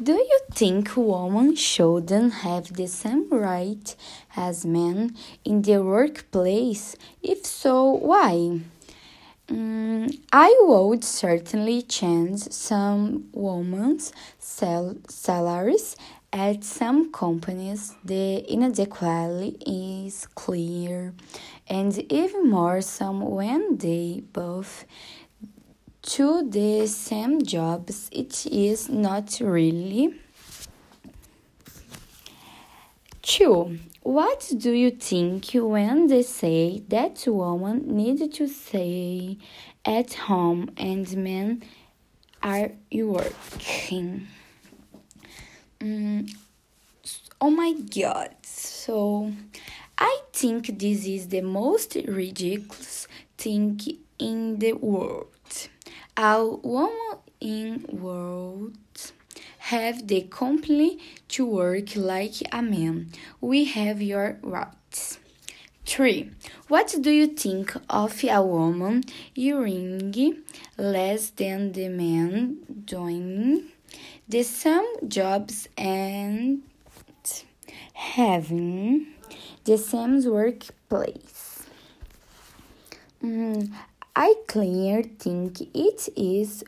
Do you think women shouldn't have the same right as men in the workplace? If so, why? Mm, I would certainly change some women's sal- salaries at some companies. The inequality is clear, and even more so when they both to the same jobs. It is not really. Two. What do you think when they say that women need to stay at home and men are working? Mm, oh my god. So I think this is the most ridiculous thing in the world. A woman in world have the company to work like a man. We have your rights. 3. What do you think of a woman earning less than the man doing the same jobs and having the same workplace? Mm, I clearly think it is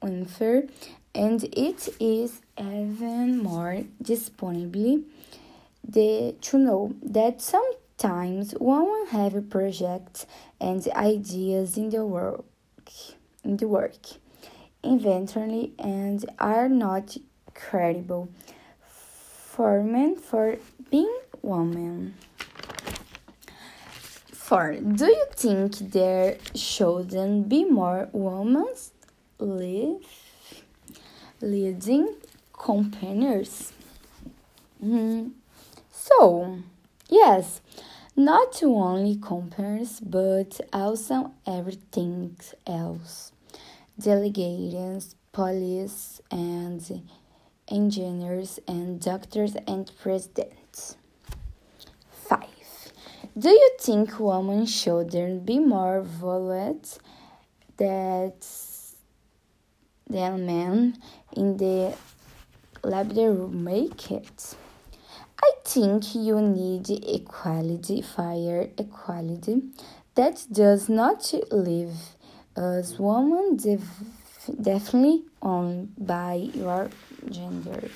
unfair and it is even more disponible the, to know that sometimes women have projects and ideas in the work in the work eventually and are not credible for men for being women. For do you think there shouldn't be more women live leading companies? Mm. So, yes, not only companies but also everything else. Delegates, police, and engineers, and doctors and presidents. 5. Do you think women shouldn't be more valued than men in the labor market? I think you need equality, fire equality. That does not leave us women def- definitely on by your gender.